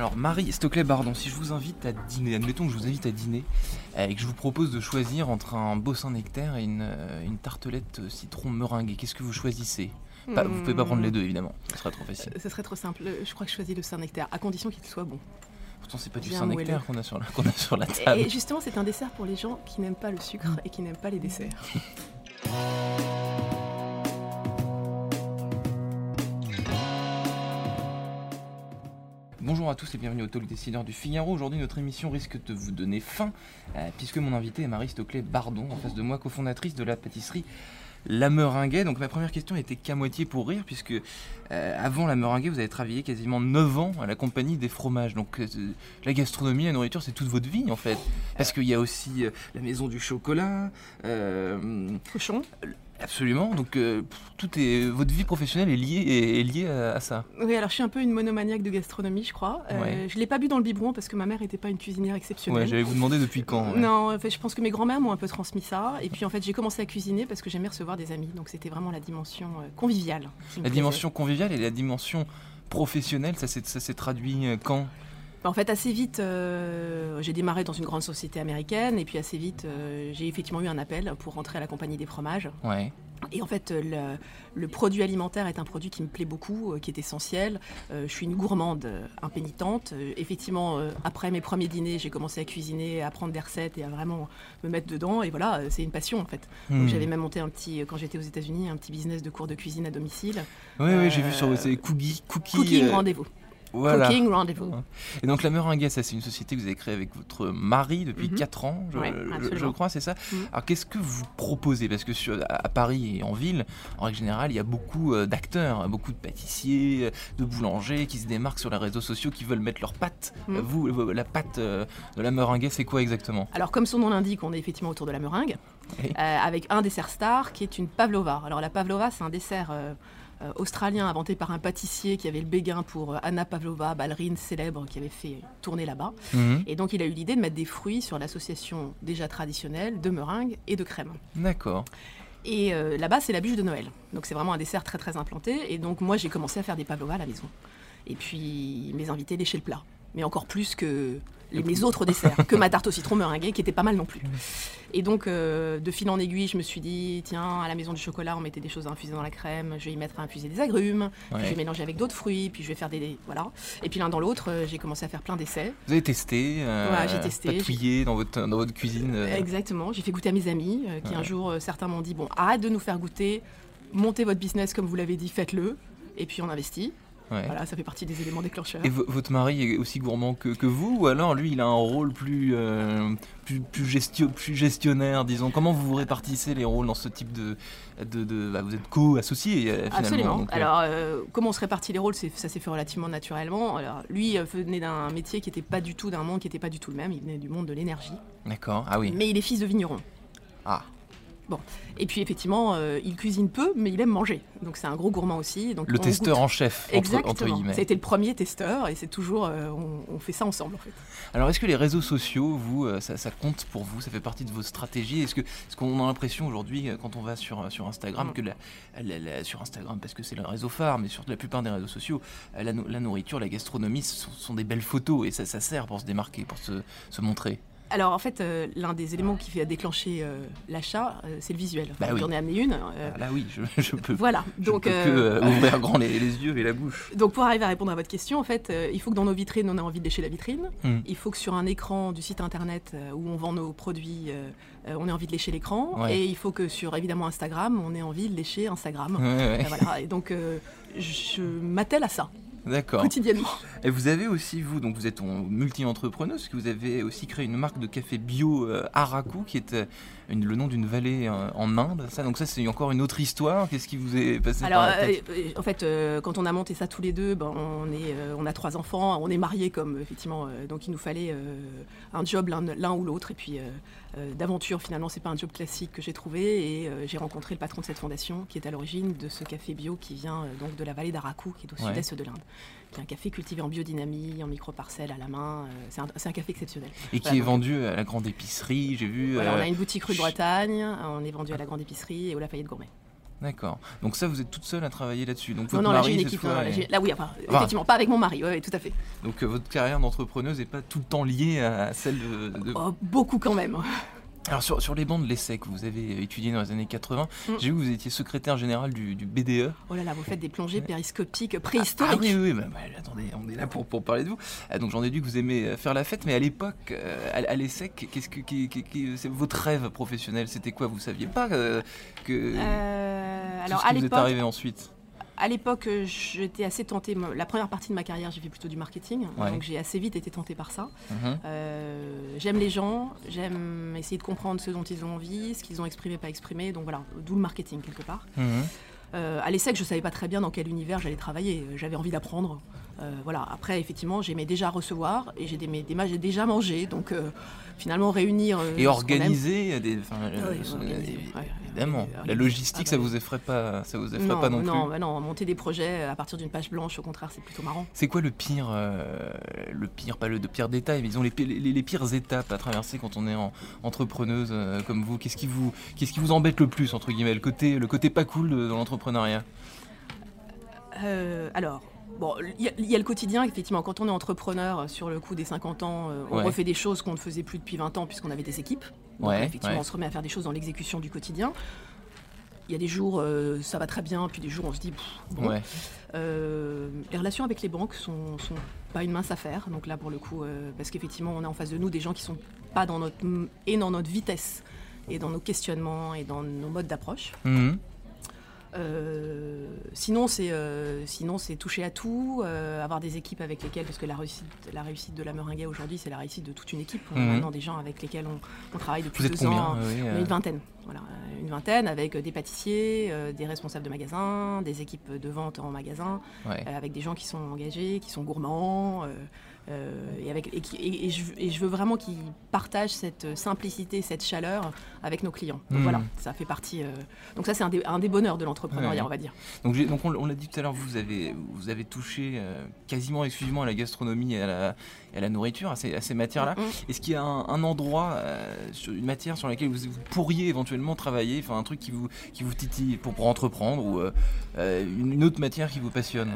Alors Marie Stoclet-Bardon, si je vous invite à dîner, admettons que je vous invite à dîner euh, et que je vous propose de choisir entre un beau Saint-Nectaire et une, euh, une tartelette citron meringuée, qu'est-ce que vous choisissez? Pas- Vous pouvez pas prendre les deux évidemment, ce serait trop facile. Euh, Ce serait trop simple. Euh, Je crois que je choisis le Saint-Nectaire, à condition qu'il soit bon. Pourtant c'est pas du Saint-Nectaire qu'on a, sur la- qu'on a sur la Et, table. et justement, c'est un dessert pour les gens qui n'aiment pas le sucre Mm. et qui n'aiment pas les desserts. Bonjour à tous et bienvenue au Talk Décideur du Figaro. Aujourd'hui, notre émission risque de vous donner faim, euh, puisque mon invité est Marie Stoclet Bardon, en face de moi, cofondatrice de la pâtisserie La Meringuet. Donc ma première question était qu'à moitié pour rire, puisque euh, avant La Meringuet, vous avez travaillé quasiment 9 ans à la compagnie des fromages. Donc euh, la gastronomie, la nourriture, c'est toute votre vie en fait. Parce qu'il y a aussi la maison du chocolat. Cochon Absolument, donc euh, tout est votre vie professionnelle est liée est, est liée à, à ça. Oui, alors je suis un peu une monomaniaque de gastronomie, je crois. Euh, Ouais. Je l'ai pas bu dans le biberon parce que ma mère n'était pas une cuisinière Ouais, exceptionnelle. j'allais vous demander depuis quand. ouais. Non, en fait, je pense que mes grands-mères m'ont un peu transmis ça. Et puis en fait, j'ai commencé à cuisiner parce que j'aimais recevoir des amis. Donc c'était vraiment la dimension euh, conviviale. La plaisait. dimension conviviale et la dimension professionnelle, ça s'est ça s'est traduit quand? En fait, assez vite, euh, j'ai démarré dans une grande société américaine. Et puis assez vite, euh, j'ai effectivement eu un appel pour rentrer à la compagnie des fromages. Ouais. Et en fait, euh, le, le produit alimentaire est un produit qui me plaît beaucoup, qui est essentiel. Euh, je suis une gourmande impénitente. Euh, effectivement, euh, après mes premiers dîners, j'ai commencé à cuisiner, à apprendre des recettes et à vraiment me mettre dedans. Et voilà, c'est une passion en fait. Hmm. J'avais même monté un petit, quand j'étais aux États-Unis, un petit business de cours de cuisine à domicile. Oui, oui, j'ai vu sur c'est cookies, cookies. Cooking rendez-vous. Voilà. Cooking rendez-vous. Et donc la Meringuet, ça c'est une société que vous avez créée avec votre mari depuis Mhm. 4 ans, je, Ouais, je- je absolument. crois, c'est ça. Mhm. Alors qu'est-ce que vous proposez? Parce que sur, à Paris et en ville, en règle générale, il y a beaucoup euh, d'acteurs, beaucoup de pâtissiers, euh, de boulangers qui se démarquent sur les réseaux sociaux, qui veulent mettre leur pâte. Mhm. Euh, Vous, la pâte de la Meringuet, c'est quoi exactement? Alors, comme son nom l'indique, on est effectivement autour de la meringue, Oui. euh, avec un dessert star qui est une pavlova. Alors, la pavlova, c'est un dessert euh, australien inventé par un pâtissier qui avait le béguin pour euh, Anna Pavlova, ballerine célèbre qui avait fait tourner là-bas. Mhm. Et donc, il a eu l'idée de mettre des fruits sur l'association déjà traditionnelle de meringue et de crème. D'accord. Et euh, là-bas, c'est la bûche de Noël. Donc, c'est vraiment un dessert très, très implanté. Et donc, moi, j'ai commencé à faire des pavlovas à la maison. Et puis, mes invités léchaient le plat. Mais encore plus que les, mes autres desserts, que ma tarte au citron meringuée, qui était pas mal non plus. Et donc, euh, de fil en aiguille, je me suis dit, tiens, à la maison du chocolat, on mettait des choses à infuser dans la crème. Je vais y mettre à infuser des agrumes. puis je vais mélanger avec d'autres fruits. Puis je vais faire des... Voilà. Et puis l'un dans l'autre, euh, j'ai commencé à faire plein d'essais. Vous avez testé, euh, Ouais, j'ai testé, patouillé dans votre, dans votre cuisine. euh, Exactement, j'ai fait goûter à mes amis, qui un jour, certains m'ont dit, bon, arrête de nous faire goûter, montez votre business comme vous l'avez dit, faites-le. Et puis on investit. Ouais. Voilà, ça fait partie des éléments déclencheurs. Et vo- votre mari est aussi gourmand que, que vous ou alors lui il a un rôle plus, euh, plus, plus, gestio- plus gestionnaire disons? Comment vous vous répartissez les rôles dans ce type de... de, de- bah, vous êtes co-associés euh, finalement Absolument. donc, euh, Alors, euh, comment on se répartit les rôles, ça s'est fait relativement naturellement. Alors, lui venait d'un métier qui n'était pas du tout, d'un monde qui n'était pas du tout le même. Il venait du monde de l'énergie. D'accord, ah oui. Mais il est fils de vigneron. Ah, Et puis, effectivement, euh, il cuisine peu, mais il aime manger. Donc, c'est un gros gourmand aussi. Donc, le testeur goûte. en chef, entre, Exactement. entre guillemets. C'était le premier testeur et c'est toujours, euh, on, on fait ça ensemble en fait. Alors est-ce que les réseaux sociaux, vous, euh, ça, ça compte pour vous? Ça fait partie de vos stratégies? Est-ce que est-ce qu'on a l'impression aujourd'hui, quand on va sur, sur Instagram, Mm. que la, la- la- sur Instagram, parce que c'est le réseau phare, mais sur la plupart des réseaux sociaux, la, nou- la nourriture, la gastronomie, ce sont, sont des belles photos et ça, ça sert pour se démarquer, pour se, se montrer? Alors en fait, euh, l'un des éléments qui fait déclencher euh, l'achat, euh, c'est le visuel. Bah Enfin, oui. J'en ai amené une. Ah, là oui, je, je peux, voilà. je Donc, peux que ouvrir grand les, les yeux et la bouche. donc pour arriver à répondre à votre question, en fait, il faut que dans nos vitrines, on ait envie de lécher la vitrine. Mm. Il faut que sur un écran du site internet où on vend nos produits, on ait envie de lécher l'écran. Ouais. Et il faut que sur évidemment Instagram, on ait envie de lécher Instagram. Ouais, ouais, voilà. Et donc je m'attelle à ça D'accord. quotidiennement. Et vous avez aussi, vous, donc vous êtes en- multi-entrepreneuse, que vous avez aussi créé une marque de café bio euh, Araku, qui est euh, une- le nom d'une vallée euh, en Inde. Ça, donc ça, c'est encore une autre histoire. Qu'est-ce qui vous est passé Alors, par la tête en fait, quand on a monté ça tous les deux, ben, on, est, on a trois enfants, on est mariés comme effectivement, donc il nous fallait un job l'un ou l'autre. Et puis d'aventure, finalement, c'est pas un job classique que j'ai trouvé. Et j'ai rencontré le patron de cette fondation, qui est à l'origine de ce café bio qui vient donc de la vallée d'Araku, qui est au Ouais. sud-est de l'Inde. Qui est un café cultivé en biodynamie, en micro-parcelles, à la main. euh, c'est un, café exceptionnel. Et qui voilà, est vendu à la grande épicerie, j'ai vu. Voilà, euh, on a une boutique rue de Bretagne, on est vendu à la grande épicerie et au Lafayette Gourmet. D'accord. Donc ça, vous êtes toute seule à travailler là-dessus. Donc Non, votre non, là j'ai mari, une cette équipe. fois, hein, là, est- là, oui, enfin, Enfin- effectivement, pas avec mon mari, oui, tout à fait. Donc euh, votre carrière d'entrepreneuse n'est pas tout le temps liée à celle de... de- Oh, beaucoup quand même. Alors sur, sur les bancs de l'ESSEC, vous avez étudié dans les années 80. Mm. J'ai vu que vous étiez secrétaire général du, du BDE. Oh là là, vous faites des plongées périscopiques Ah préhistoriques. oui, oui, oui, bah, bah, attendez, on est là pour, pour parler de vous. Ah, donc j'en ai dû que vous aimez euh, faire la fête, mais à l'époque, euh, à, à l'ESSEC, qu'est-ce que, c'est votre rêve professionnel C'était quoi? Vous saviez pas euh, que... Euh, alors ce à qui vous est arrivé ensuite? À l'époque, euh, j'étais assez tentée. La première partie de ma carrière, j'ai fait plutôt du marketing, Ouais. donc j'ai assez vite été tentée par ça. Mhm. Euh, j'aime les gens, j'aime essayer de comprendre ce dont ils ont envie, ce qu'ils ont exprimé, pas exprimé. Donc voilà, d'où le marketing quelque part. Mhm. Euh, à l'ESSEC, je savais pas très bien dans quel univers j'allais travailler. J'avais envie d'apprendre. Euh, voilà. Après, effectivement, j'aimais déjà recevoir et j'ai des- des- j'ai déjà mangé. Donc euh, finalement, réunir euh, Et organiser des. enfin, Ouais, organiser, ouais, évidemment. la logistique, Ah ça bah, vous effraie pas, ça vous effraie non, pas non, non, plus. bah non, monter des projets à partir d'une page blanche, au contraire, c'est plutôt marrant. C'est quoi le pire, le pire, pas le de pire détail, mais disons les, les, les pires étapes à traverser quand on est en, entrepreneuse comme vous? Qu'est-ce qui vous, qu'est-ce qui vous embête le plus entre guillemets, le côté, le côté pas cool de- dans l'entrepreneuriat? Alors, bon, il y, a- il y a le quotidien, effectivement. Quand on est entrepreneur, euh, sur le coup des 50 ans, euh, on Ouais. refait des choses qu'on ne faisait plus depuis 20 ans puisqu'on avait des équipes. Donc, Ouais, effectivement, ouais. on se remet à faire des choses dans l'exécution du quotidien. Il y a des jours, euh, ça va très bien, puis des jours, on se dit, pff, bon. Ouais. Euh, les relations avec les banques sont, sont pas une mince affaire. Donc là, pour le coup, parce qu'effectivement, on a en face de nous des gens qui sont pas dans notre et dans notre vitesse et dans nos questionnements et dans nos modes d'approche. Mhm. Euh, sinon, c'est euh, sinon c'est toucher à tout, euh, avoir des équipes avec lesquelles, parce que la réussite, la réussite de la Meringuet aujourd'hui, c'est la réussite de toute une équipe. On a Mhm. maintenant des gens avec lesquels on, on travaille depuis Vous deux ans. oui, On est une vingtaine, voilà, une vingtaine avec des pâtissiers, des responsables de magasins, des équipes de vente en magasin, ouais. avec des gens qui sont engagés, qui sont gourmands, et, avec, et, qui- et- et je, et je veux vraiment qu'ils partagent cette simplicité, cette chaleur avec nos clients. Donc Mhm. voilà, ça fait partie. euh, donc ça, c'est un, des- un des bonheurs de l'entrepreneuriat, Ouais. on va dire. Donc, donc on, on l'a dit tout à l'heure, vous avez, vous avez touché euh, quasiment exclusivement à la gastronomie et à la, à la nourriture, à ces, à ces matières-là. Mhm. Est-ce qu'il y a un, un endroit, euh, sur une matière sur laquelle vous, vous pourriez éventuellement travailler, enfin un truc qui vous, qui vous titille pour, pour entreprendre ou euh, euh, une, une autre matière qui vous passionne?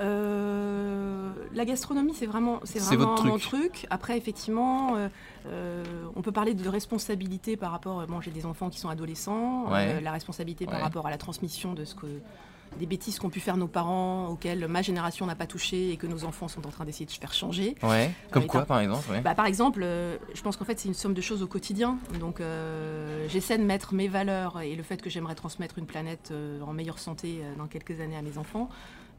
Euh, la gastronomie, c'est vraiment, c'est vraiment votre mon truc. truc. Après, effectivement, euh, euh, on peut parler de responsabilité par rapport. Bon, j'ai des enfants qui sont adolescents. Ouais. euh, la responsabilité par rapport à la transmission de ce que des bêtises qu'ont pu faire nos parents, auxquelles ma génération n'a pas touché et que nos enfants sont en train d'essayer de faire changer. Ouais. Comme quoi, par exemple ouais. Bah, par exemple, euh, je pense qu'en fait c'est une somme de choses au quotidien. Donc euh, j'essaie de mettre mes valeurs et le fait que j'aimerais transmettre une planète euh, en meilleure santé dans quelques années à mes enfants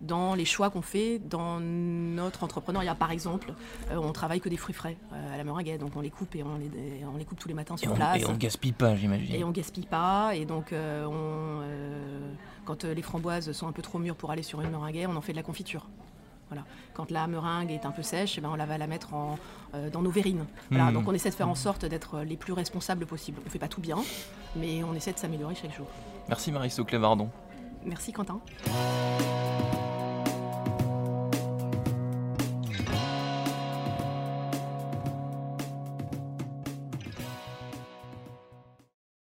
dans les choix qu'on fait dans notre entrepreneuriat. Par exemple, euh, on travaille que des fruits frais euh, à la meringuette, donc on les coupe et on les, et on les coupe tous les matins Et sur on, place. et on gaspille pas, j'imagine. Et on gaspille pas, et donc euh, on, euh, quand les framboises sont un peu trop mûres pour aller sur une meringuée, on en fait de la confiture. Voilà. Quand la meringue est un peu sèche, eh ben, on la va la mettre en, euh, dans nos verrines. Voilà. Hmm. Donc on essaie de faire en sorte d'être les plus responsables possible. On fait pas tout bien, mais on essaie de s'améliorer chaque jour. Merci Marie Soclé Vardon. Merci Quentin.